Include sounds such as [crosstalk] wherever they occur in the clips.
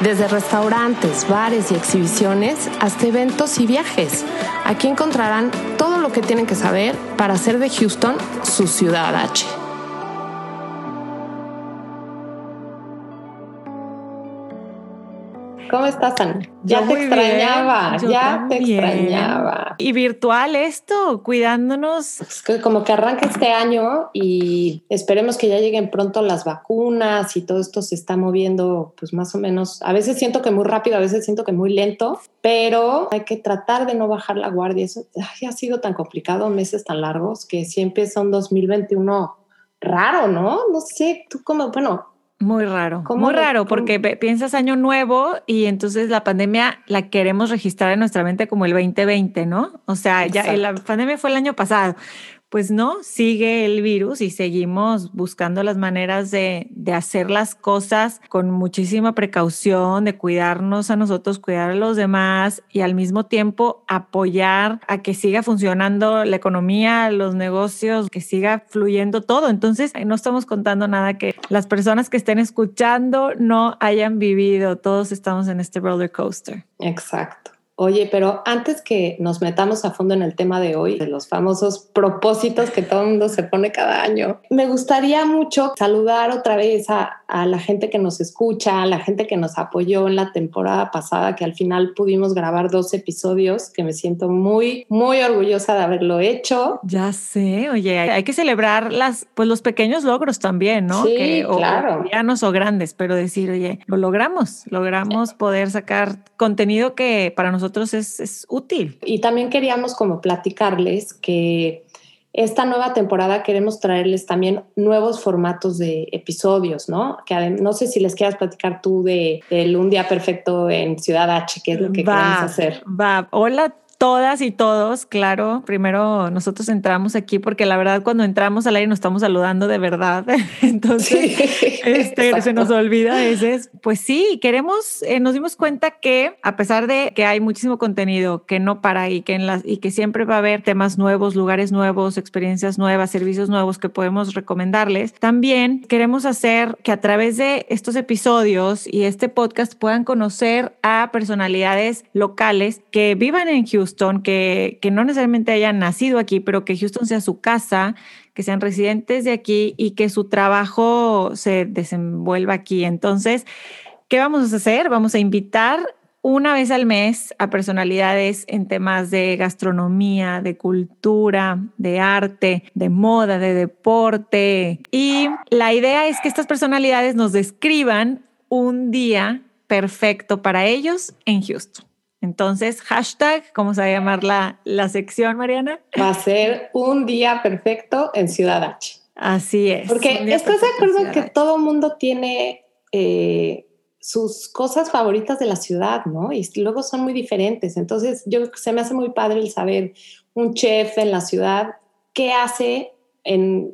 Desde restaurantes, bares y exhibiciones hasta eventos y viajes. Aquí encontrarán todo lo que tienen que saber para hacer de Houston su ciudad H. ¿Cómo estás, Ana? Ya te extrañaba, ya te extrañaba. Y virtual esto, cuidándonos. Es que como que arranca este año y esperemos que ya lleguen pronto las vacunas y todo esto se está moviendo, pues más o menos. A veces siento que muy rápido, a veces siento que muy lento, pero hay que tratar de no bajar la guardia. Eso ha sido tan complicado, meses tan largos, que siempre son 2021 raro, ¿no? No sé, tú como, bueno, muy raro, muy raro, porque piensas año nuevo y entonces la pandemia la queremos registrar en nuestra mente como el 2020, ¿no? O sea, ya la pandemia fue el año pasado, pues no, sigue el virus y seguimos buscando las maneras de, hacer las cosas con muchísima precaución, de cuidarnos a nosotros, cuidar a los demás y al mismo tiempo apoyar a que siga funcionando la economía, los negocios, que siga fluyendo todo. Entonces, no estamos contando nada que las personas que estén escuchando no hayan vivido. Todos estamos en este roller coaster. Exacto. Oye, pero antes que nos metamos a fondo en el tema de hoy, de los famosos propósitos que todo el mundo se pone cada año, me gustaría mucho saludar otra vez a, la gente que nos escucha, a la gente que nos apoyó en la temporada pasada, que al final pudimos grabar dos episodios, que me siento muy, muy orgullosa de haberlo hecho. Ya sé, oye, hay que celebrar las, pues los pequeños logros también, ¿no? Sí, que, claro. O, o grandes, pero decir, oye, lo logramos, logramos poder sacar contenido que para nosotros es, útil. Y también queríamos como platicarles que esta nueva temporada queremos traerles también nuevos formatos de episodios, ¿no? Que no sé si les quieras platicar tú de, Un Día Perfecto en Ciudad H, que es lo que queremos hacer. Va, hola todas y todos, claro. Primero nosotros entramos aquí porque la verdad cuando entramos al aire nos estamos saludando de verdad. [laughs] Entonces, este, se nos olvida ese. Pues sí, queremos, eh, nos dimos cuenta que a pesar de que hay muchísimo contenido que no para y que, en las, y que siempre va a haber temas nuevos, lugares nuevos, experiencias nuevas, servicios nuevos que podemos recomendarles, también queremos hacer que a través de estos episodios y este podcast puedan conocer a personalidades locales que vivan en Houston que, que no necesariamente hayan nacido aquí, pero que Houston sea su casa, que sean residentes de aquí y que su trabajo se desenvuelva aquí. Entonces, ¿qué vamos a hacer? Vamos a invitar una vez al mes a personalidades en temas de gastronomía, de cultura, de arte, de moda, de deporte. Y la idea es que estas personalidades nos describan un día perfecto para ellos en Houston. Entonces, hashtag, ¿cómo se va a llamar la, la sección, Mariana? Va a ser un día perfecto en Ciudad H. Así es. Porque estás de acuerdo que todo mundo tiene eh, sus cosas favoritas de la ciudad, ¿no? Y luego son muy diferentes. Entonces, yo se me hace muy padre el saber un chef en la ciudad qué hace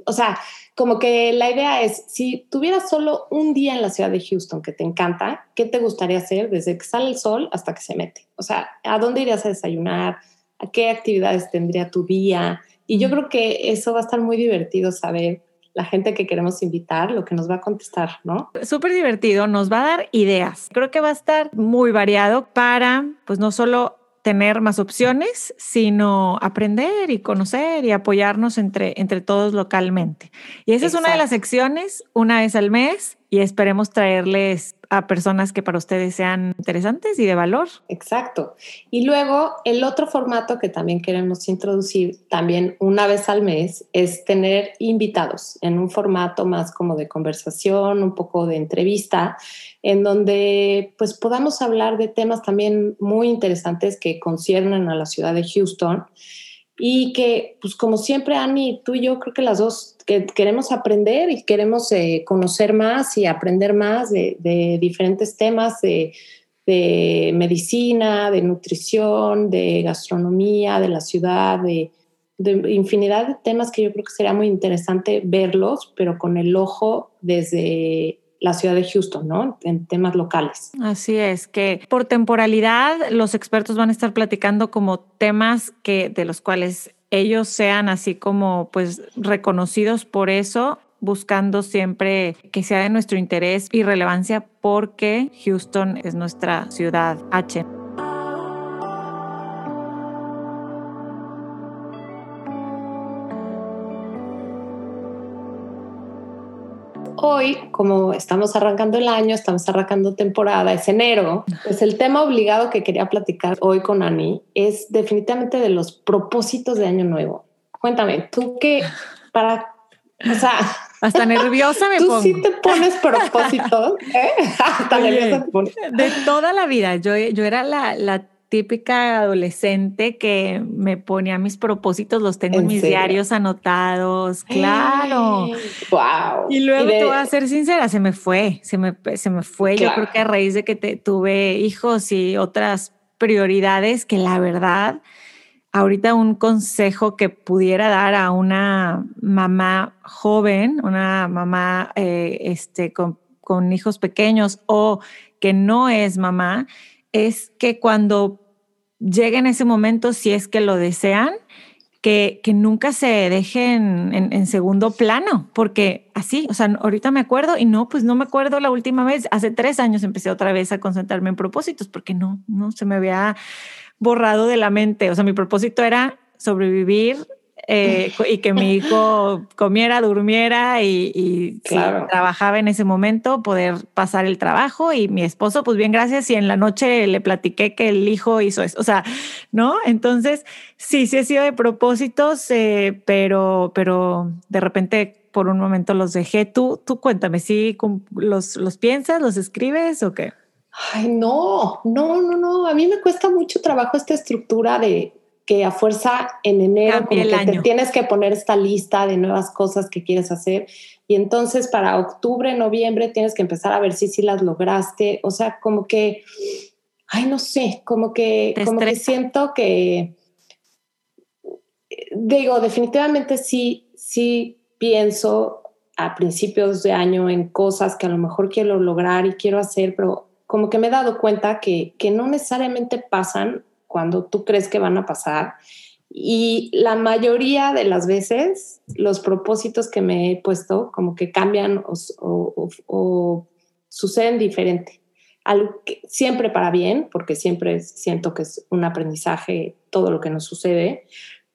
o sea, como que la idea es, si tuvieras solo un día en la ciudad de Houston que te encanta, ¿qué te gustaría hacer desde que sale el sol hasta que se mete? O sea, ¿a dónde irías a desayunar? ¿A qué actividades tendría tu día? Y yo creo que eso va a estar muy divertido saber la gente que queremos invitar, lo que nos va a contestar, ¿no? Súper divertido, nos va a dar ideas. Creo que va a estar muy variado para, pues no solo tener más opciones, sino aprender y conocer y apoyarnos entre, entre todos localmente. Y esa es una de las secciones, una vez al mes, y esperemos traerles a personas que para ustedes sean interesantes y de valor. Exacto. Y luego el otro formato que también queremos introducir también una vez al mes es tener invitados en un formato más como de conversación, un poco de entrevista, en donde pues podamos hablar de temas también muy interesantes que conciernen a la ciudad de Houston y que, pues como siempre, Ani, tú y yo creo que las dos que queremos aprender y queremos eh, conocer más y aprender más de, diferentes temas, de, de medicina, de nutrición, de gastronomía, de la ciudad, de, infinidad de temas que yo creo que sería muy interesante verlos, pero con el ojo desde la ciudad de Houston, ¿no? En temas locales. Así es, que por temporalidad los expertos van a estar platicando como temas que de los cuales ellos sean así como pues reconocidos por eso buscando siempre que sea de nuestro interés y relevancia porque Houston es nuestra ciudad H. Hoy, como estamos arrancando el año, estamos arrancando temporada, es enero, pues el tema obligado que quería platicar hoy con Ani es definitivamente de los propósitos de Año Nuevo. Cuéntame, tú qué, para, o sea, hasta nerviosa me [laughs] pongo. Tú sí te pones propósitos, ¿eh? [laughs] Hasta nerviosa te pones. De toda la vida, yo, yo era la, la típica adolescente que me ponía mis propósitos, los tengo en, mis diarios anotados, claro. [gasps] wow. Y luego te voy a ser sincera, se me fue, se me, se me fue. Yo creo que a raíz de que te, tuve hijos y otras prioridades que la verdad ahorita un consejo que pudiera dar a una mamá joven, una mamá eh, este, con, hijos pequeños o que no es mamá, es que cuando llegue en ese momento, si es que lo desean, que, que nunca se dejen en, en, segundo plano, porque así, o sea, ahorita me acuerdo y no, pues no me acuerdo la última vez, hace tres años empecé otra vez a concentrarme en propósitos, porque no, no se me había borrado de la mente. O sea, mi propósito era sobrevivir eh, y que mi hijo comiera, durmiera y, trabajaba en ese momento, poder pasar el trabajo y mi esposo, pues bien, gracias. Y en la noche le platiqué que el hijo hizo eso. O sea, ¿no? Entonces, sí, sí he sido de propósitos, eh, pero, pero de repente por un momento los dejé. Tú, tú cuéntame, ¿sí los, los piensas, los escribes o qué? Ay, no, no, no, no. A mí me cuesta mucho trabajo esta estructura de que a fuerza en enero como que te tienes que poner esta lista de nuevas cosas que quieres hacer. Y entonces para octubre, noviembre tienes que empezar a ver si sí las lograste. O sea, como que, ay, no sé, como que, como que siento que, digo, definitivamente sí, sí pienso a principios de año en cosas que a lo mejor quiero lograr y quiero hacer, pero como que me he dado cuenta que, que no necesariamente pasan cuando tú crees que van a pasar. Y la mayoría de las veces los propósitos que me he puesto como que cambian o, suceden diferente. siempre para bien, porque siempre siento que es un aprendizaje todo lo que nos sucede,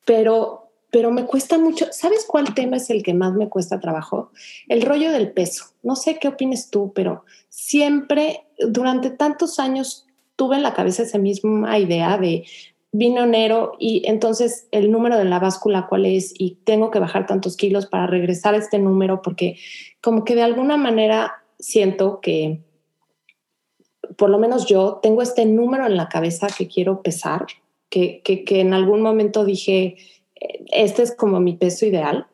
pero, pero me cuesta mucho. ¿Sabes cuál tema es el que más me cuesta trabajo? El rollo del peso. No sé qué opines tú, pero siempre durante tantos años tuve en la cabeza esa misma idea de vino enero y entonces el número de la báscula cuál es y tengo que bajar tantos kilos para regresar a este número porque como que de alguna manera siento que por lo menos yo tengo este número en la cabeza que quiero pesar, que, que, que en algún momento dije, eh, este es como mi peso ideal,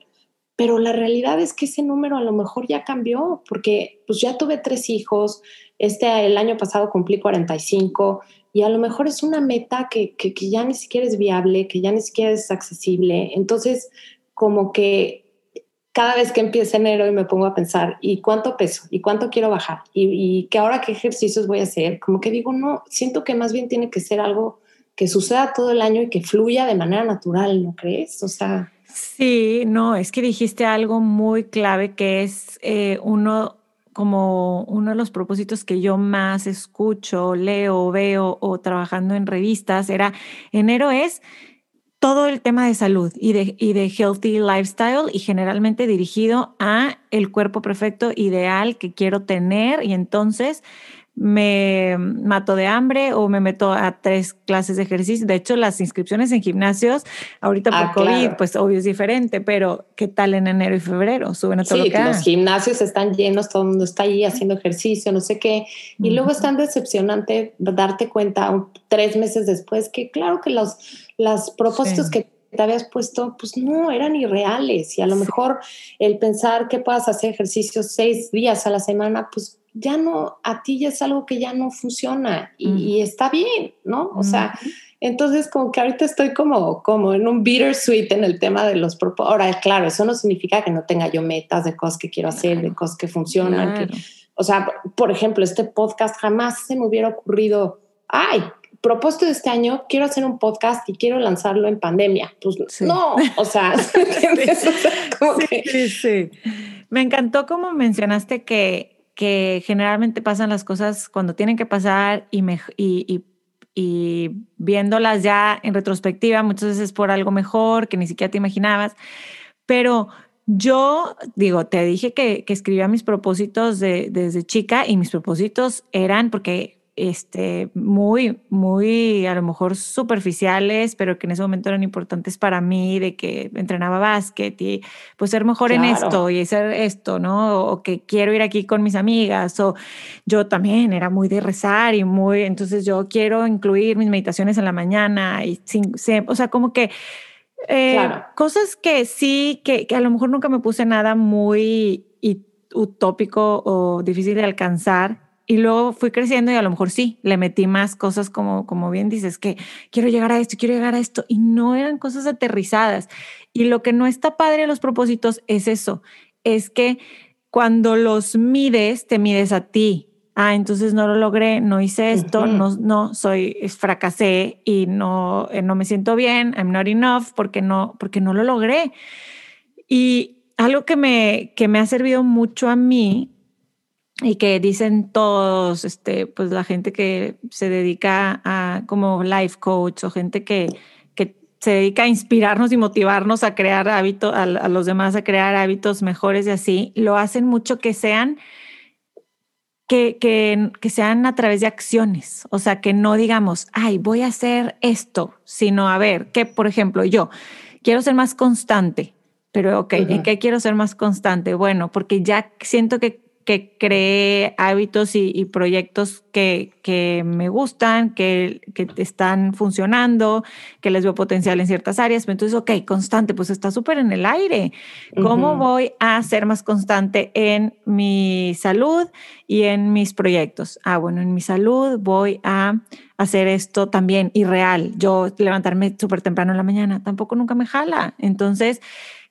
pero la realidad es que ese número a lo mejor ya cambió porque pues ya tuve tres hijos, este, el año pasado cumplí 45 y a lo mejor es una meta que, que, ya ni siquiera es viable, que ya ni siquiera es accesible. Entonces, como que cada vez que empieza enero y me pongo a pensar, ¿y cuánto peso? ¿Y cuánto quiero bajar? ¿Y, y que ahora qué ejercicios voy a hacer? Como que digo, no, siento que más bien tiene que ser algo que suceda todo el año y que fluya de manera natural, ¿no crees? O sea... Sí, no, es que dijiste algo muy clave que es eh, uno como uno de los propósitos que yo más escucho, leo, veo o trabajando en revistas era enero es todo el tema de salud y de, y de healthy lifestyle y generalmente dirigido a el cuerpo perfecto ideal que quiero tener y entonces me mato de hambre o me meto a tres clases de ejercicio. De hecho, las inscripciones en gimnasios, ahorita por ah, COVID, pues obvio es diferente, pero ¿qué tal en enero y febrero? Suben a todo sí, los gimnasios están llenos, todo el mundo está ahí haciendo ejercicio, no sé qué. Y luego es tan decepcionante darte cuenta tres meses después que claro que los, los propósitos que te habías puesto, pues no, eran irreales. Y a lo mejor el pensar que puedas hacer ejercicio seis días a la semana, pues ya no, a ti ya es algo que ya no funciona y, está bien, ¿no? O sea, entonces como que ahorita estoy como, como en un bittersweet en el tema de los propósitos. Ahora, claro, eso no significa que no tenga yo metas de cosas que quiero hacer, de cosas que funcionan. o sea, por ejemplo, este podcast jamás se me hubiera ocurrido, ay, propósito de este año, quiero hacer un podcast y quiero lanzarlo en pandemia. Pues no, o sea, [laughs] sí, sí. Me encantó como mencionaste que que generalmente pasan las cosas cuando tienen que pasar y, y, y, viéndolas ya en retrospectiva, muchas veces por algo mejor que ni siquiera te imaginabas. Pero yo digo, te dije que, que escribía mis propósitos de, desde chica y mis propósitos eran porque este, muy, muy a lo mejor superficiales, pero que en ese momento eran importantes para mí, de que entrenaba básquet y pues ser mejor en esto y hacer esto, ¿no? O que quiero ir aquí con mis amigas, o yo también era muy de rezar y muy, entonces yo quiero incluir mis meditaciones en la mañana y sin, o sea, como que... Eh, cosas que sí, que, que a lo mejor nunca me puse nada muy utópico o difícil de alcanzar, y luego fui creciendo y a lo mejor sí, le metí más cosas como, como bien dices, que quiero llegar a esto, quiero llegar a esto, y no eran cosas aterrizadas. Y lo que no está padre de los propósitos es eso, es que cuando los mides, te mides a ti. Ah, entonces no lo logré, no hice esto, no, no soy, fracasé y no, eh, no me siento bien, I'm not enough porque no, porque no lo logré. Y algo que me, que me ha servido mucho a mí y que dicen todos, este, pues la gente que se dedica a como life coach o gente que, que se dedica a inspirarnos y motivarnos a crear hábitos, a, los demás a crear hábitos mejores y así, lo hacen mucho que sean, que, que, que sean a través de acciones, o sea, que no digamos, ay, voy a hacer esto, sino a ver, que por ejemplo yo quiero ser más constante, pero ok, ¿en qué quiero ser más constante? Bueno, porque ya siento que que cree hábitos y, proyectos que, que, me gustan, que, que, están funcionando, que les veo potencial en ciertas áreas. Entonces, ok, constante, pues está súper en el aire. ¿Cómo voy a ser más constante en mi salud y en mis proyectos? Ah, bueno, en mi salud voy a hacer esto también irreal. Yo levantarme súper temprano en la mañana tampoco nunca me jala. Entonces,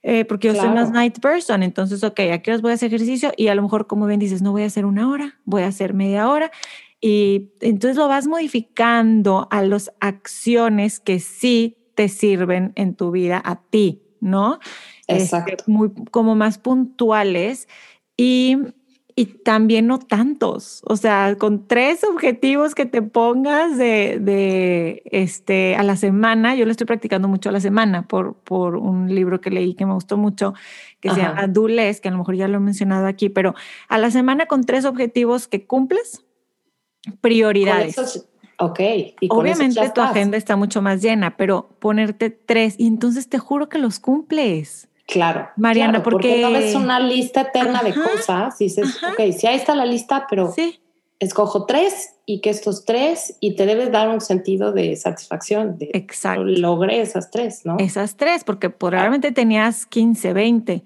eh, porque yo soy más night person, entonces, ok, aquí os voy a hacer ejercicio y a lo mejor, como bien dices, no voy a hacer una hora, voy a hacer media hora y entonces lo vas modificando a las acciones que sí te sirven en tu vida a ti, ¿no? Este, Exacto. muy como más puntuales y y también no tantos. O sea, con tres objetivos que te pongas de, de, este, a la semana, yo lo estoy practicando mucho a la semana por, por un libro que leí que me gustó mucho, que se llama Dules, que a lo mejor ya lo he mencionado aquí, pero a la semana con tres objetivos que cumples, prioridades. ok. ¿Y Obviamente tu agenda está mucho más llena, pero ponerte tres y entonces te juro que los cumples. Claro. Mariana, porque... no ves una lista eterna de cosas y dices, ok, sí, ahí está la lista, pero escojo tres y que estos tres y te debes dar un sentido de satisfacción de Exacto. logré esas tres, ¿no? Esas tres, porque probablemente tenías 15, 20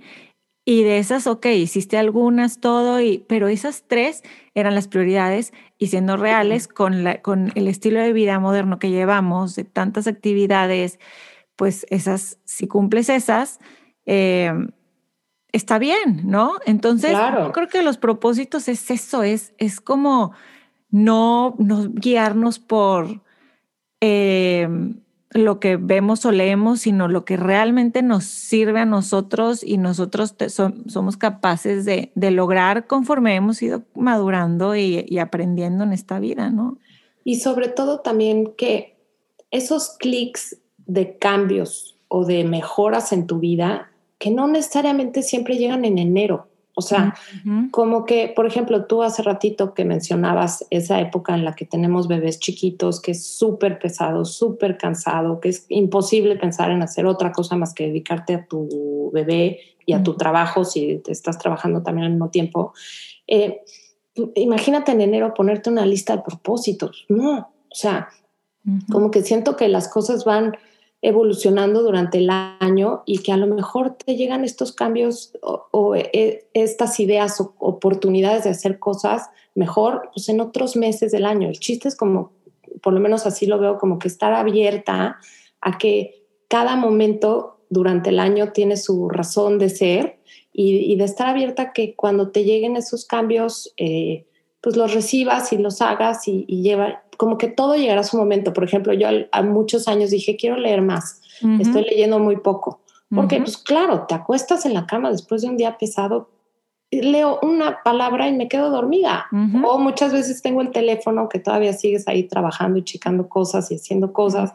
y de esas, ok, hiciste algunas, todo, y, pero esas tres eran las prioridades y siendo reales con, la, con el estilo de vida moderno que llevamos, de tantas actividades, pues esas, si cumples esas, eh, está bien, ¿no? Entonces, yo creo que los propósitos es eso, es, es como no, no guiarnos por eh, lo que vemos o leemos, sino lo que realmente nos sirve a nosotros y nosotros somos capaces de, lograr conforme hemos ido madurando y, y aprendiendo en esta vida, ¿no? Y sobre todo también que esos clics de cambios o de mejoras en tu vida que no necesariamente siempre llegan en enero. O sea, como que, por ejemplo, tú hace ratito que mencionabas esa época en la que tenemos bebés chiquitos, que es súper pesado, súper cansado, que es imposible pensar en hacer otra cosa más que dedicarte a tu bebé y a tu trabajo si te estás trabajando también al mismo tiempo. Eh, imagínate en enero ponerte una lista de propósitos. No, o sea, como que siento que las cosas van evolucionando durante el año y que a lo mejor te llegan estos cambios o, e, estas ideas o oportunidades de hacer cosas mejor pues en otros meses del año. El chiste es como, por lo menos así lo veo, como que estar abierta a que cada momento durante el año tiene su razón de ser y, de estar abierta a que cuando te lleguen esos cambios, eh, pues los recibas y los hagas y, lleva, como que todo llegará a su momento. Por ejemplo, yo a muchos años dije, quiero leer más, estoy leyendo muy poco. Porque, pues claro, te acuestas en la cama después de un día pesado, leo una palabra y me quedo dormida. O muchas veces tengo el teléfono que todavía sigues ahí trabajando y checando cosas y haciendo cosas.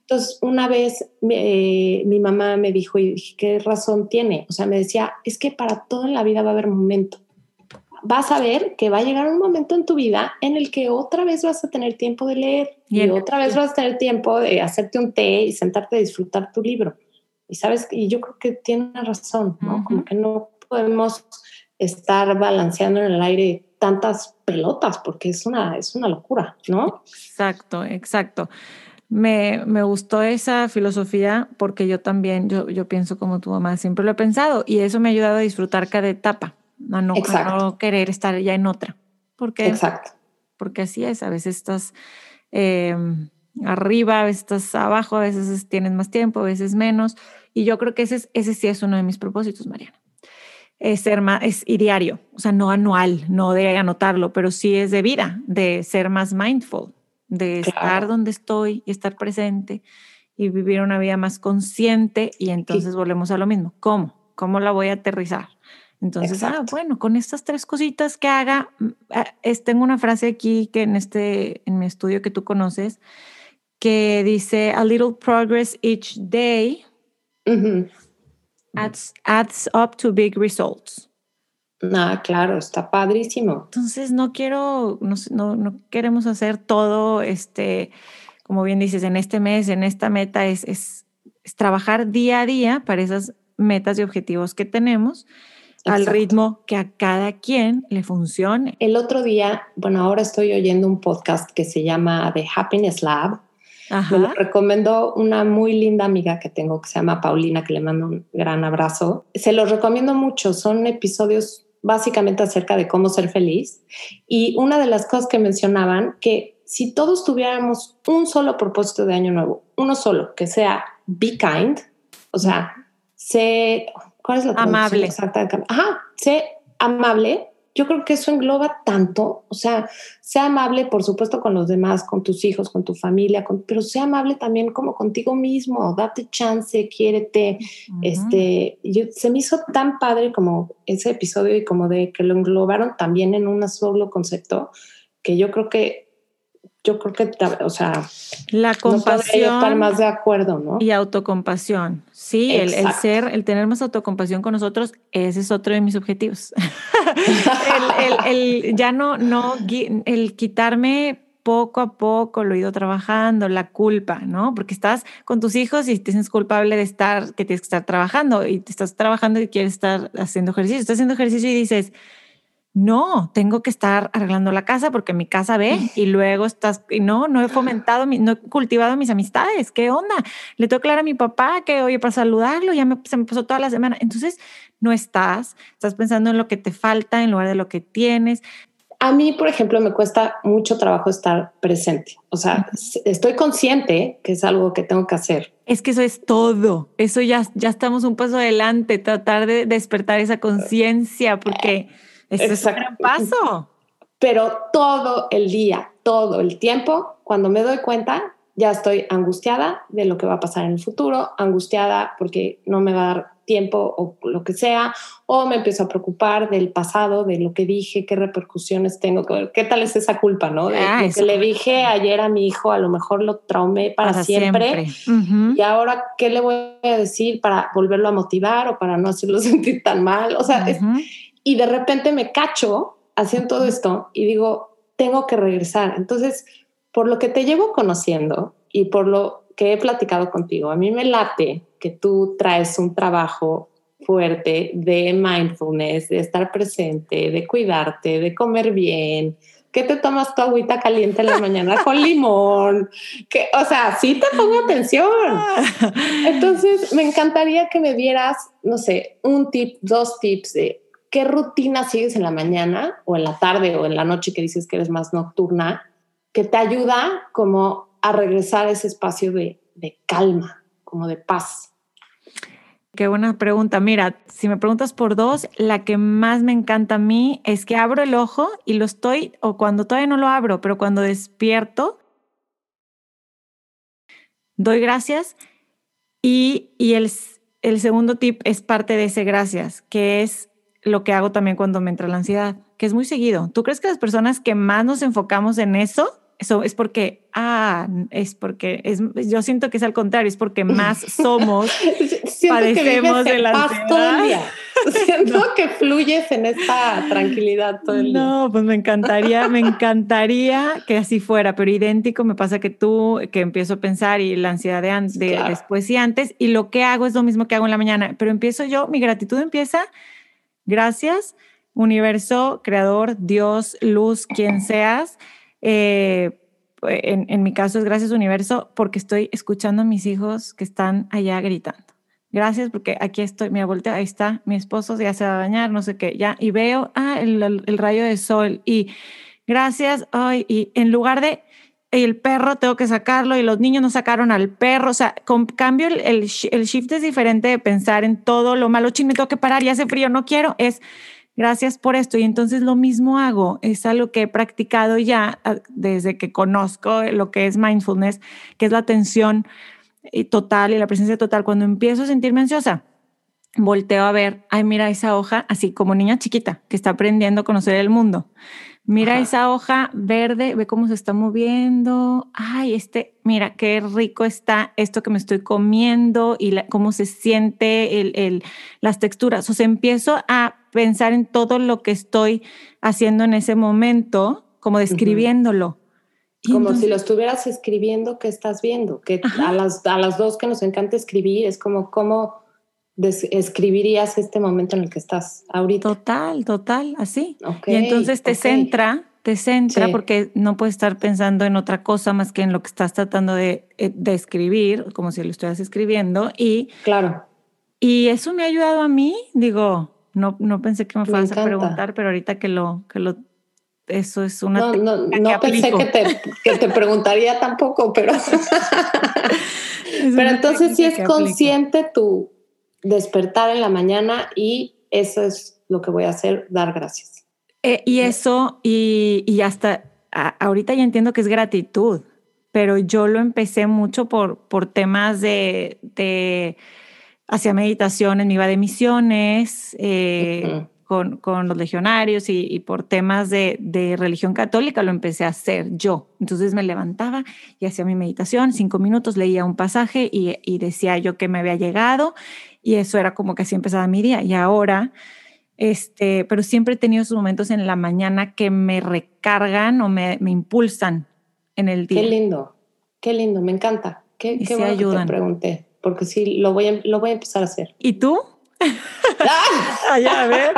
Entonces, una vez eh, mi mamá me dijo, y dije, ¿qué razón tiene? O sea, me decía, es que para todo en la vida va a haber momento. Vas a ver que va a llegar un momento en tu vida en el que otra vez vas a tener tiempo de leer y, otra vez vas a tener tiempo de hacerte un té y sentarte a disfrutar tu libro. Y sabes, y yo creo que tiene razón, ¿no? Como que no podemos estar balanceando en el aire tantas pelotas porque es una, es una locura, ¿no? Exacto, exacto. Me, gustó esa filosofía porque yo también, yo, yo pienso como tu mamá, siempre lo he pensado y eso me ha ayudado a disfrutar cada etapa, a no, no querer estar ya en otra. Porque, Exacto. Porque así es, a veces estás em, arriba, a veces estás abajo, a veces tienes más tiempo, a veces menos. Y yo creo que ese, ese sí es uno de mis propósitos, Mariana. Es, ser más, es diario, o sea, no anual, no de anotarlo, pero sí es de vida, de ser más mindful, de estar donde estoy y estar presente y vivir una vida más consciente y entonces volvemos a lo mismo. ¿Cómo? ¿Cómo la voy a aterrizar? Entonces, ah, bueno, con estas tres cositas que haga, mm, ah, tengo una frase aquí que en este, en mi estudio que tú conoces, que dice, a little progress each day adds, adds up to big results. Ah, claro, está padrísimo. Entonces no quiero, no, no, queremos hacer todo, este, como bien dices, en este mes, en esta meta, es, es, trabajar día a día para esas metas y objetivos que tenemos al ritmo que a cada quien le funcione. El otro día, bueno, ahora estoy oyendo un podcast que se llama The Happiness Lab. Me lo recomendó una muy linda amiga que tengo que se llama Paulina, que le mando un gran abrazo. Se los recomiendo mucho. Son episodios básicamente acerca de cómo ser feliz. Y una de las cosas que mencionaban, que si todos tuviéramos un solo propósito de año nuevo, uno solo, que sea be kind, o sea, sé, ¿cuál es la amable. exacta? Ajá, sé amable, yo creo que eso engloba tanto, o sea, sea amable, por supuesto, con los demás, con tus hijos, con tu familia, pero sea amable también como contigo mismo, date chance, quiérete. Este, se me hizo tan padre como ese episodio y como de que lo englobaron también en un solo concepto, que yo creo que yo creo que, o sea, la compasión. No estar más de acuerdo, ¿no? Y autocompasión. Sí, el, ser, el tener más autocompasión con nosotros, ese es otro de mis objetivos. [laughs] el, ya no, no, el quitarme poco a poco lo he ido trabajando, la culpa, ¿no? Porque estás con tus hijos y te sientes culpable de estar, que tienes que estar trabajando y te estás trabajando y quieres estar haciendo ejercicio. Estás haciendo ejercicio y dices, no, tengo que estar arreglando la casa porque mi casa ve y luego estás, y no, no he fomentado, no he cultivado mis amistades. ¿Qué onda? Le tengo que hablar a mi papá que, oye, para saludarlo, ya me, se me pasó toda la semana. Entonces, no estás, estás pensando en lo que te falta en lugar de lo que tienes. A mí, por ejemplo, me cuesta mucho trabajo estar presente. O sea, estoy consciente que es algo que tengo que hacer. Es que eso es todo. Eso ya, ya estamos un paso adelante, tratar de despertar esa conciencia, porque... Ese es un gran paso. Pero todo el día, todo el tiempo, cuando me doy cuenta, ya estoy angustiada de lo que va a pasar en el futuro, angustiada porque no me va a dar tiempo o lo que sea, o me empiezo a preocupar del pasado, de lo que dije, qué repercusiones tengo, qué tal es esa culpa, ¿no? De ah, lo que le dije ayer a mi hijo, a lo mejor lo traumé para, siempre, y ahora qué le voy a decir para volverlo a motivar o para no hacerlo [laughs] sentir tan mal, o sea, es, y de repente me cacho haciendo todo esto y digo, tengo que regresar. Entonces, por lo que te llevo conociendo y por lo que he platicado contigo, a mí me late que tú traes un trabajo fuerte de mindfulness, de estar presente, de cuidarte, de comer bien, ¿Qué te tomas tu agüita caliente en la mañana con [laughs] limón? Que, o sea, sí te pongo atención. [laughs] Entonces, me encantaría que me dieras, no sé, un tip, dos tips de qué rutina sigues en la mañana o en la tarde o en la noche que dices que eres más nocturna, que te ayuda como a regresar a ese espacio de, de calma, como de paz. Qué buena pregunta. Mira, si me preguntas por dos, la que más me encanta a mí es que abro el ojo y lo estoy, o cuando todavía no lo abro, pero cuando despierto, doy gracias. Y, y el, el segundo tip es parte de ese gracias, que es lo que hago también cuando me entra la ansiedad, que es muy seguido. ¿Tú crees que las personas que más nos enfocamos en eso eso es porque, ah, es porque, es, yo siento que es al contrario, es porque más [laughs] somos, padecemos de la ansiedad. [laughs] Siento que fluyes en esta tranquilidad todo el día. No, pues me encantaría, me encantaría que así fuera, pero idéntico me pasa que tú, que empiezo a pensar y la ansiedad de, de después y antes, y lo que hago es lo mismo que hago en la mañana, pero empiezo yo, mi gratitud empieza, gracias, universo, creador, Dios, luz, quien seas eh, en, en, mi caso es gracias universo porque estoy escuchando a mis hijos que están allá gritando. Gracias porque aquí estoy, mira, voltea, ahí está, mi esposo ya se va a bañar, no sé qué, ya, y veo, ah, el, el rayo de sol, y gracias, ay, y en lugar de, el perro tengo que sacarlo y los niños no sacaron al perro. O sea, con cambio el, el, el, shift es diferente de pensar en todo lo malo. Ching, me tengo que parar, ya hace frío, no quiero. Es gracias por esto. Y entonces lo mismo hago, es algo que he practicado ya ah, desde que conozco lo que es mindfulness, que es la atención eh, total y la presencia total. Cuando empiezo a sentirme ansiosa, volteo a ver, ay, mira esa hoja, así como niña chiquita que está aprendiendo a conocer el mundo. Mira esa hoja verde, ve cómo se está moviendo. Ay, este, mira qué rico está esto que me estoy comiendo y cómo se siente el, el, las texturas. O sea, empiezo a pensar en todo lo que estoy haciendo en ese momento, como describiéndolo. Como si lo estuvieras escribiendo, ¿qué estás viendo? Que a las, a las dos que nos encanta escribir, es como cómo escribirías este momento en el que estás ahorita. Total, total, así. y entonces te centra, te centra porque no puedes estar pensando en otra cosa más que en lo que estás tratando de, eh, de escribir, como si lo estuvieras escribiendo. Y, claro. Y eso me ha ayudado a mí, digo, no, no pensé que me fueras a preguntar, pero ahorita que lo, que lo, eso es una. No, no, no pensé que te, que te preguntaría tampoco, pero. [laughs] pero entonces sí es consciente tu, despertar en la mañana y eso es lo que voy a hacer, dar gracias. Eh, y eso, y, y hasta ahorita ya entiendo que es gratitud, pero yo lo empecé mucho por, por temas de, de hacia meditaciones, me iba de misiones. Eh, con, con, los legionarios y, y por temas de, de, religión católica lo empecé a hacer yo. Entonces me levantaba y hacía mi meditación, cinco minutos, leía un pasaje y, y decía yo que me había llegado y eso era como que así empezaba mi día. Y ahora, este, pero siempre he tenido esos momentos en la mañana que me recargan o me, me impulsan en el día. Qué lindo, qué lindo, me encanta. Qué, qué bueno ayudan. que te pregunté, porque sí, lo voy, a, lo voy a empezar a hacer. ¿Y tú? [laughs] a ver.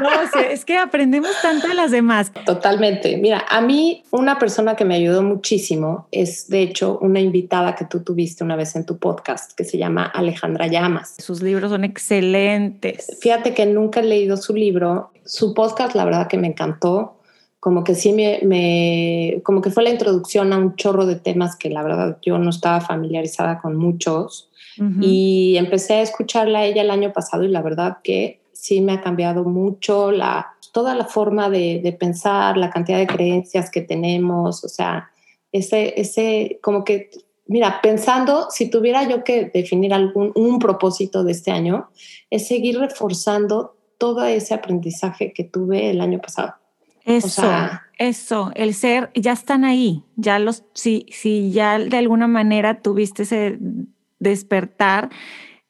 No, es que aprendemos tanto de las demás. Totalmente. Mira, a mí una persona que me ayudó muchísimo es, de hecho, una invitada que tú tuviste una vez en tu podcast, que se llama Alejandra Llamas. Sus libros son excelentes. Fíjate que nunca he leído su libro. Su podcast, la verdad que me encantó. Como que sí me, me como que fue la introducción a un chorro de temas que la verdad yo no estaba familiarizada con muchos y empecé a escucharla a ella el año pasado y la verdad que sí me ha cambiado mucho la, toda la forma de, de pensar, la cantidad de creencias que tenemos, o sea, ese, ese, como que, mira, pensando, si tuviera yo que definir algún, un propósito de este año, es seguir reforzando todo ese aprendizaje que tuve el año pasado. Eso, eso, el ser, ya están ahí, ya los, si, si ya de alguna manera tuviste ese despertar,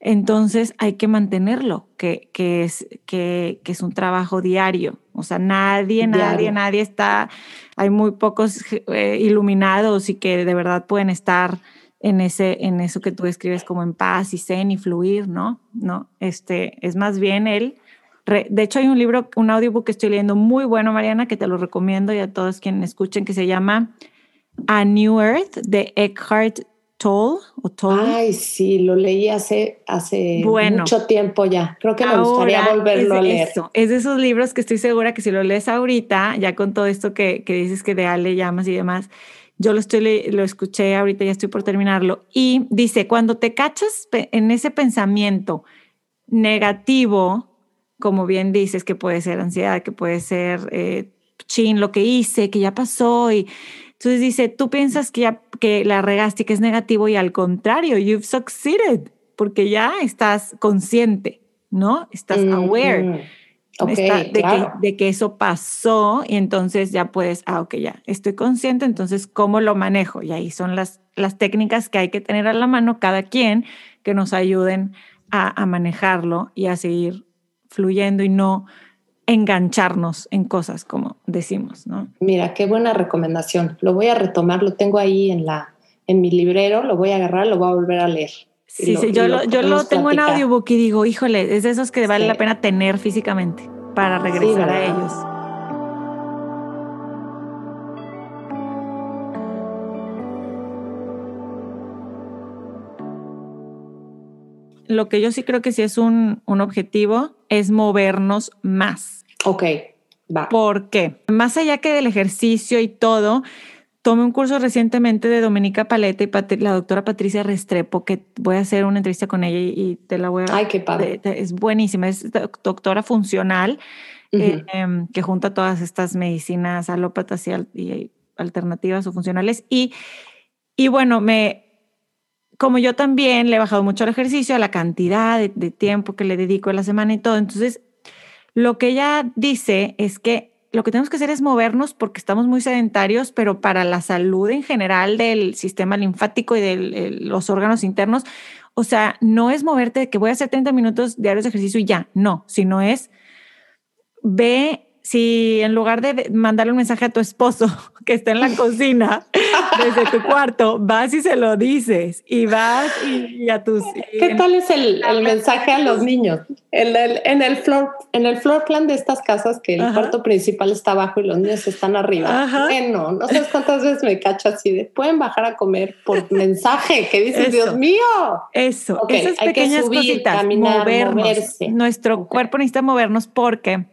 entonces hay que mantenerlo, que, que es, que, que, es un trabajo diario. O sea, nadie, nadie, nadie está, hay muy pocos eh, iluminados y que de verdad pueden estar en, ese, en eso que tú describes como en paz y zen y fluir, ¿no? No, este, es más bien el de hecho, hay un libro, un audiobook que estoy leyendo muy bueno, Mariana, que te lo recomiendo y a todos quienes escuchen, que se llama A New Earth de Eckhart Tolle. O Tolle. Ay, sí, lo leí hace, hace mucho tiempo ya. Creo que me gustaría volverlo a leer. es de esos libros que estoy segura que si lo lees ahorita, ya con todo esto que, que dices que de Ale llamas y demás, yo lo, estoy, lo escuché ahorita, ya estoy por terminarlo. Y dice, cuando te cachas en ese pensamiento negativo, como bien dices, que puede ser ansiedad, que puede ser eh, chin, lo que hice, que ya pasó. Y entonces dice, tú piensas que, ya, que la regaste, que es negativo y al contrario, you've succeeded, porque ya estás consciente, ¿no? Estás aware de, que, eso pasó y entonces ya puedes, ah, ok, ya estoy consciente, entonces ¿cómo lo manejo? Y ahí son las, las técnicas que hay que tener a la mano cada quien que nos ayuden a, manejarlo y a seguir fluyendo y no engancharnos en cosas como decimos, ¿no? Mira, qué buena recomendación. Lo voy a retomar, lo tengo ahí en la en mi librero, lo voy a agarrar, lo voy a volver a leer. Sí, sí, yo, lo, yo lo tengo en audiobook y digo, híjole, es de esos que vale la pena tener físicamente para regresar a ellos. Lo que yo sí creo que sí es un, un objetivo es movernos más. Ok, va. ¿Por qué? Más allá que del ejercicio y todo, Tomé un curso recientemente de Dominica Paleta y la doctora Patricia Restrepo, que voy a hacer una entrevista con ella y, te la voy a... Ay, qué padre. es buenísima, es doctora funcional, eh, em, que junta todas estas medicinas alópatas y, alternativas o funcionales. Y, y bueno, me, como yo también le he bajado mucho al ejercicio, a la cantidad de, de tiempo que le dedico a la semana y todo, entonces lo que ella dice es que lo que tenemos que hacer es movernos porque estamos muy sedentarios, pero para la salud en general del sistema linfático y de los órganos internos, o sea, no es moverte de que voy a hacer 30 minutos diarios de ejercicio y ya, no, sino es ve si en lugar de mandarle un mensaje a tu esposo [laughs] que está en la cocina desde tu cuarto, vas y se lo dices y vas y, a tus... ¿Qué tal es el, el, mensaje a los niños? En el, en, el floor, en el floor plan de estas casas que el cuarto principal está abajo y los niños están arriba. Bueno, no sabes cuántas veces me cacho así de, pueden bajar a comer por mensaje que dices, Dios mío. Eso, esas pequeñas cositas, movernos. Nuestro cuerpo necesita movernos porque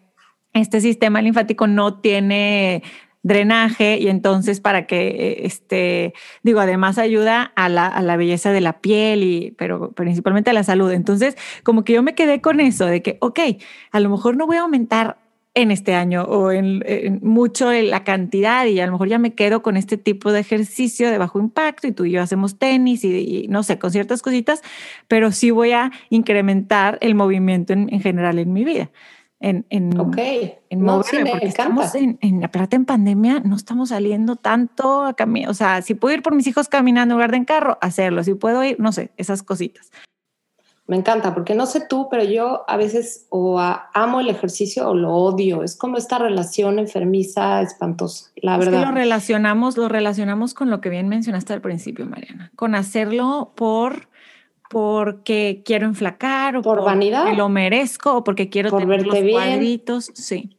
este sistema linfático no tiene drenaje y entonces para que, este, digo, además ayuda a la, a la, belleza de la piel y, pero principalmente a la salud. Entonces, como que yo me quedé con eso de que, ok, a lo mejor no voy a aumentar en este año o en, mucho la cantidad y a lo mejor ya me quedo con este tipo de ejercicio de bajo impacto y tú y yo hacemos tenis y, no sé, con ciertas cositas, pero sí voy a incrementar el movimiento en general en mi vida en, en, en moverme, porque estamos en, en, aparte en pandemia, no estamos saliendo tanto a caminar. O sea, si puedo ir por mis hijos caminando en lugar de en carro, hacerlo. Si puedo ir, no sé, esas cositas. Me encanta, porque no sé tú, pero yo a veces o amo el ejercicio o lo odio. Es como esta relación enfermiza espantosa, la verdad. lo relacionamos, lo relacionamos con lo que bien mencionaste al principio, Mariana, con hacerlo por porque quiero enflacar o por vanidad, lo merezco o porque quiero por tener verte los cuadritos, sí.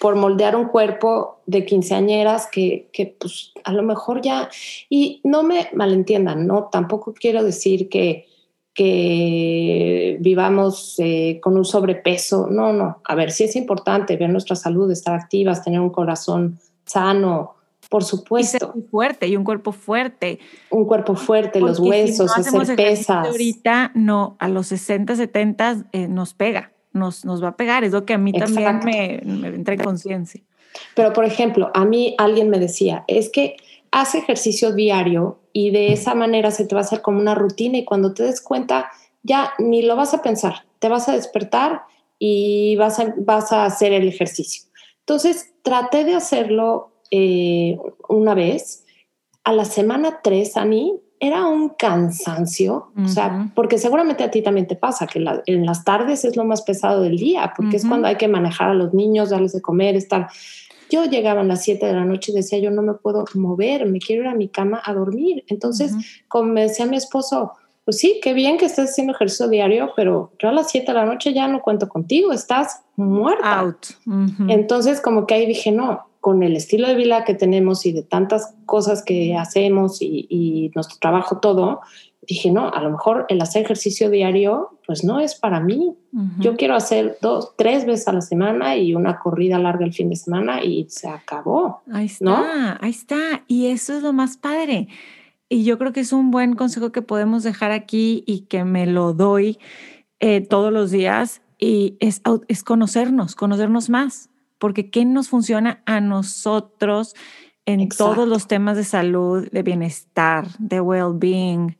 Por moldear un cuerpo de quinceañeras que, que, pues a lo mejor ya, y no me malentiendan, ¿no? Tampoco quiero decir que, que vivamos eh, con un sobrepeso, no, no. A ver, sí es importante ver nuestra salud, estar activas, tener un corazón sano, por supuesto. Y fuerte y un cuerpo fuerte. Un cuerpo fuerte, los huesos, si hacer pesas. Ahorita no, a los 60, 70 eh, nos pega, nos, nos va a pegar. Es lo que a mí también me, me entra en conciencia. Pero, por ejemplo, a mí alguien me decía, es que hace ejercicio diario y de esa manera se te va a hacer como una rutina y cuando te des cuenta, ya ni lo vas a pensar, te vas a despertar y vas a, vas a hacer el ejercicio. Entonces, traté de hacerlo eh, una vez, a la semana 3, a mí era un cansancio, o sea, porque seguramente a ti también te pasa que en las tardes es lo más pesado del día, porque es cuando hay que manejar a los niños, darles de comer, estar... Yo llegaba a las 7 de la noche y decía, yo no me puedo mover, me quiero ir a mi cama a dormir. Entonces, como me decía mi esposo, pues sí, qué bien que estés haciendo ejercicio diario, pero yo a las 7 de la noche ya no cuento contigo, estás muerta. Out. Entonces, como que ahí dije, no, con el estilo de vida que tenemos y de tantas cosas que hacemos y, nuestro trabajo todo, dije, no, a lo mejor el hacer ejercicio diario, pues no es para mí. Yo quiero hacer dos, tres veces a la semana y una corrida larga el fin de semana y se acabó. Ahí está, ahí está. Y eso es lo más padre. Y yo creo que es un buen consejo que podemos dejar aquí y que me lo doy eh, todos los días y es, es conocernos, conocernos más porque ¿qué nos funciona a nosotros en todos los temas de salud, de bienestar, de well-being?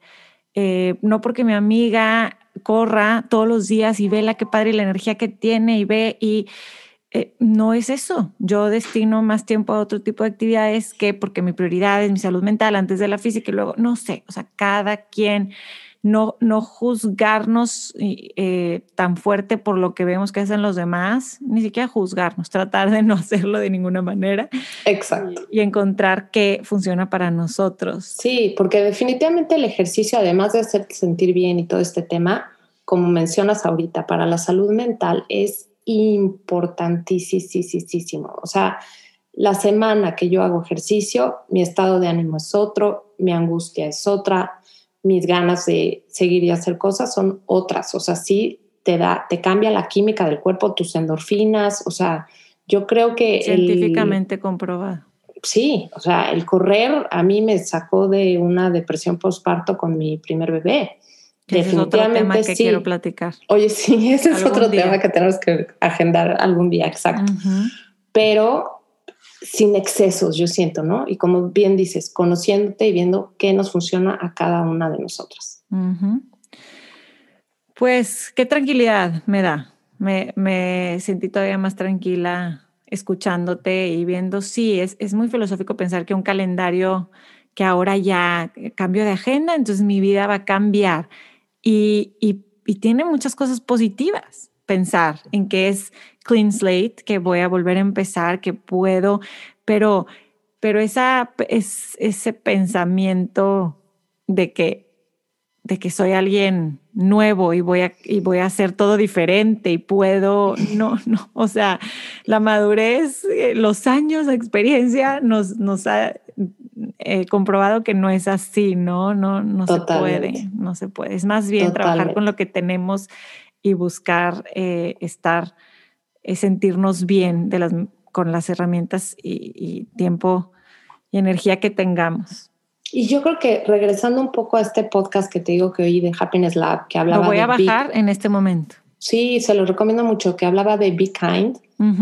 Eh, no porque mi amiga corra todos los días y ve la que padre la energía que tiene y ve y eh, no es eso. Yo destino más tiempo a otro tipo de actividades que porque mi prioridad es mi salud mental antes de la física y luego, no sé, o sea, cada quien no, no juzgarnos eh, tan fuerte por lo que vemos que hacen los demás, ni siquiera juzgarnos, tratar de no [laughs] hacerlo de ninguna manera. Exacto. Y, encontrar qué funciona para nosotros. Sí, porque definitivamente el ejercicio, además de hacerte sentir bien y todo este tema, como mencionas ahorita, para la salud mental es importantísimo. O sea, la semana que yo hago ejercicio, mi estado de ánimo es otro, mi angustia es otra, mis ganas de seguir y hacer cosas son otras. O sea, sí te da, te cambia la química del cuerpo, tus endorfinas. O sea, yo creo que. Científicamente comprobado. Sí, o sea, el correr a mí me sacó de una depresión postparto con mi primer bebé. Definitivamente es otro tema que quiero platicar. Oye, sí, ese es otro tema que tenemos que agendar algún día, exacto. Pero sin excesos, yo siento, ¿no? Y como bien dices, conociéndote y viendo qué nos funciona a cada una de nosotras. Pues qué tranquilidad me da. Me, me, sentí todavía más tranquila escuchándote y viendo, sí, es, es muy filosófico pensar que un calendario que ahora ya cambio de agenda, entonces mi vida va a cambiar. Y, y, y tiene muchas cosas positivas pensar en que es clean slate, que voy a volver a empezar, que puedo, pero, pero esa, es, ese pensamiento de que, de que soy alguien nuevo y voy, a, y voy a hacer todo diferente y puedo, no, [laughs] no, o sea, la madurez, eh, los años de experiencia nos, nos ha eh, comprobado que no es así, ¿no? No, no se puede, no se puede. Es más bien trabajar con lo que tenemos y buscar eh, estar es sentirnos bien de las, con las herramientas y, tiempo y energía que tengamos. Y yo creo que regresando un poco a este podcast que te digo que oí de Happiness Lab, que hablaba Lo voy a bajar en este momento. Sí, se lo recomiendo mucho, que hablaba de Be Kind.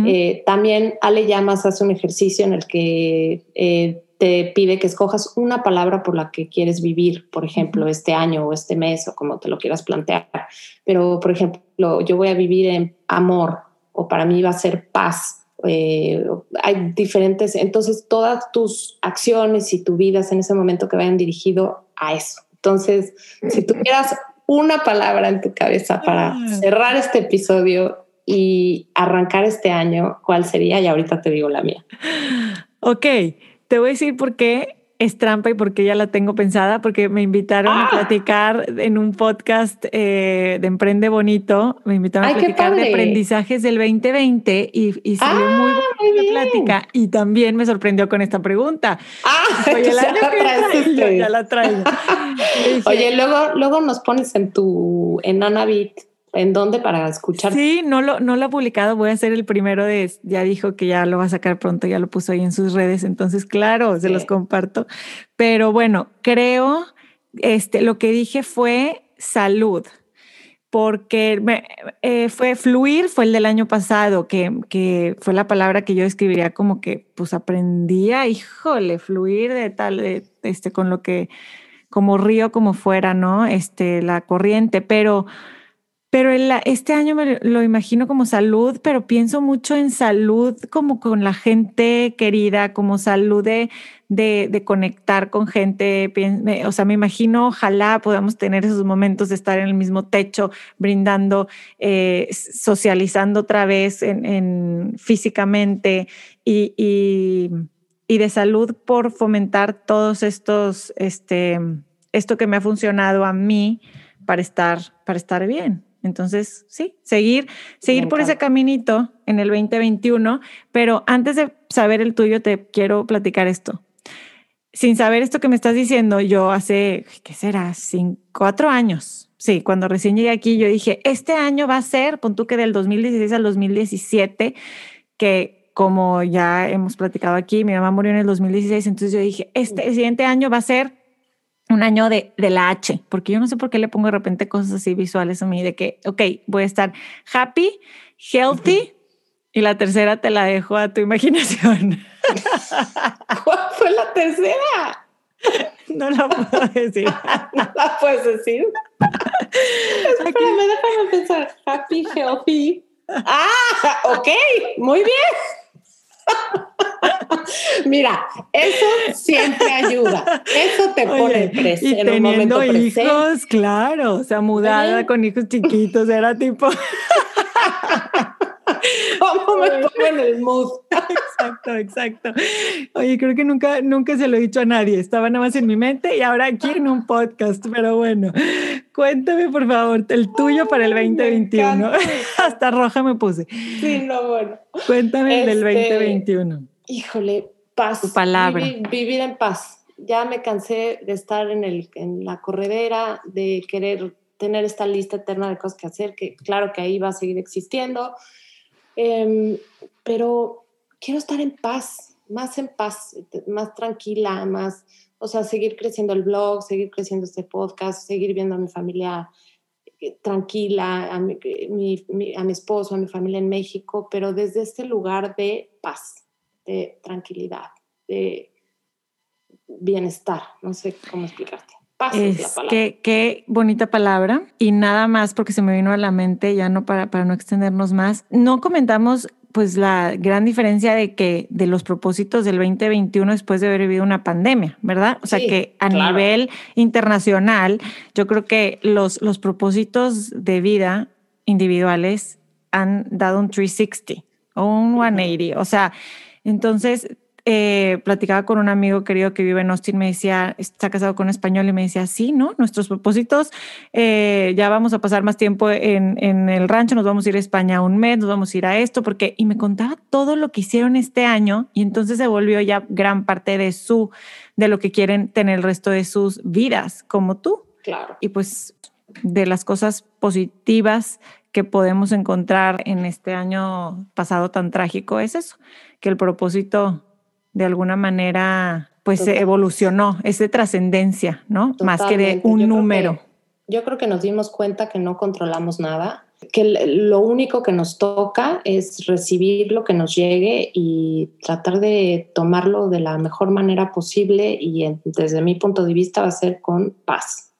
Eh, también Ale Llamas hace un ejercicio en el que eh, te pide que escojas una palabra por la que quieres vivir, por ejemplo, este año o este mes o como te lo quieras plantear. Pero, por ejemplo, yo voy a vivir en amor, o para mí va a ser paz. Eh, hay diferentes, entonces todas tus acciones y tu vida en ese momento que vayan dirigido a eso. Entonces, si tuvieras una palabra en tu cabeza para cerrar este episodio y arrancar este año, ¿cuál sería? Y ahorita te digo la mía. Ok, te voy a decir por qué es trampa y porque ya la tengo pensada, porque me invitaron a ah. platicar en un podcast eh, de Emprende Bonito, me invitaron a platicar de aprendizajes del 2020 y, y salió ah, muy buena plática y también me sorprendió con esta pregunta. Ah, Oye, [laughs] la ya, [laughs] ya la traigo. [laughs] Oye, luego, luego nos pones en tu, en Anabit ¿En dónde para escuchar? Sí, no lo, no lo ha publicado. Voy a ser el primero de. Ya dijo que ya lo va a sacar pronto, ya lo puso ahí en sus redes. Entonces, claro, se los comparto. Pero bueno, creo, este, lo que dije fue salud, porque eh, fue fluir, fue el del año pasado, que, que fue la palabra que yo escribiría como que, pues aprendía, híjole, fluir de tal, de, este, con lo que, como río, como fuera, ¿no? Este, la corriente, pero pero este año me lo imagino como salud, pero pienso mucho en salud como con la gente querida, como salud de, de, conectar con gente. O sea, me imagino, ojalá podamos tener esos momentos de estar en el mismo techo, brindando, eh, socializando otra vez en, físicamente y, y, y, de salud por fomentar todos estos este, esto que me ha funcionado a mí para estar, para estar bien. Entonces, sí, seguir, seguir por ese caminito en el 2021, pero antes de saber el tuyo, te quiero platicar esto. Sin saber esto que me estás diciendo, yo hace, ¿qué será? Cinco, cuatro años. Sí, cuando recién llegué aquí, yo dije, este año va a ser, pon tú que del 2016 al 2017, que como ya hemos platicado aquí, mi mamá murió en el 2016, entonces yo dije, este siguiente año va a ser un año de, de, la H, porque yo no sé por qué le pongo de repente cosas así visuales a mí, de que, ok, voy a estar happy, healthy, y la tercera te la dejo a tu imaginación. [laughs] ¿Cuál fue la tercera? [laughs] No la puedo decir. [laughs] ¿No la puedes decir? Espérame, déjame pensar. Happy, healthy. Ah, ok, muy bien. Mira, eso siempre ayuda. Eso te pone presente en un momento hijos, claro, o sea, mudada con hijos chiquitos, era tipo. [laughs] ¿Cómo me pongo en el mood? Exacto, exacto. Oye, creo que nunca, nunca se lo he dicho a nadie. Estaba nada más en mi mente y ahora aquí en un podcast. Pero bueno, cuéntame por favor el tuyo para el 2021. [laughs] Hasta roja me puse. Sí, no, bueno. Cuéntame el del 2021. Híjole, paz. Tu palabra. Vivir, en paz. Ya me cansé de estar en, el, en la corredera, de querer tener esta lista eterna de cosas que hacer, que claro que ahí va a seguir existiendo, em, pero quiero estar en paz, más en paz, más tranquila, más, o sea, seguir creciendo el blog, seguir creciendo este podcast, seguir viendo a mi familia eh, tranquila, a mi, a mi esposo, a mi familia en México, pero desde este lugar de paz de tranquilidad, de bienestar. No sé cómo explicarte. Paz es, la palabra. Qué, qué, bonita palabra. Y nada más porque se me vino a la mente, ya no para, para no extendernos más. No comentamos pues la gran diferencia de que de los propósitos del 2021 después de haber vivido una pandemia, ¿verdad? O sea que a nivel internacional, yo creo que los, los propósitos de vida individuales han dado un 360 o un 180. O sea, entonces, eh, platicaba con un amigo querido que vive en Austin, me decía, está casado con un español y me decía, sí, ¿no? Nuestros propósitos, eh, ya vamos a pasar más tiempo en, en, el rancho, nos vamos a ir a España un mes, nos vamos a ir a esto, porque, y me contaba todo lo que hicieron este año y entonces se volvió ya gran parte de su, de lo que quieren tener el resto de sus vidas, como tú. Claro. Y pues de las cosas positivas que podemos encontrar en este año pasado tan trágico es eso, que el propósito de alguna manera pues evolucionó, es de trascendencia, ¿no? Más que de un número. yo creo que nos dimos cuenta que no controlamos nada, que lo único que nos toca es recibir lo que nos llegue y tratar de tomarlo de la mejor manera posible y desde mi punto de vista va a ser con paz.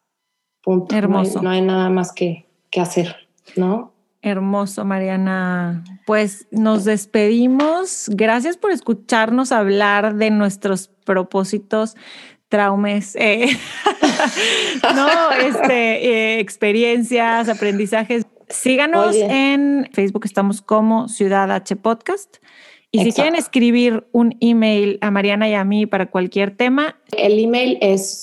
Punto. Hermoso. No hay, nada más que, que hacer, ¿no? Hermoso, Mariana. Pues nos despedimos. Gracias por escucharnos hablar de nuestros propósitos, traumes, eh, [laughs] no, este, eh, experiencias, aprendizajes. Síganos en Facebook, estamos como Ciudad H Podcast. Y si quieren escribir un email a Mariana y a mí para cualquier tema, el email es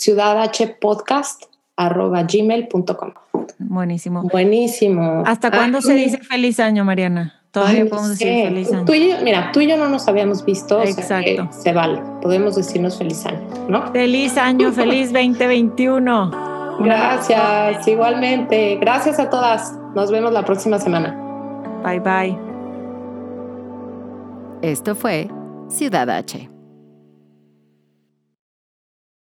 ciudadhpodcast.gmail.com. Buenísimo. Buenísimo. ¿Hasta cuándo se dice feliz año, Mariana? Todavía podemos decir feliz año. Tú y yo, mira, tú y yo no nos habíamos visto. Exacto. se vale. Podemos decirnos feliz año, ¿no? Feliz año, feliz 2021. Gracias, igualmente. Gracias a todas. Nos vemos la próxima semana. Bye bye. Esto fue Ciudad H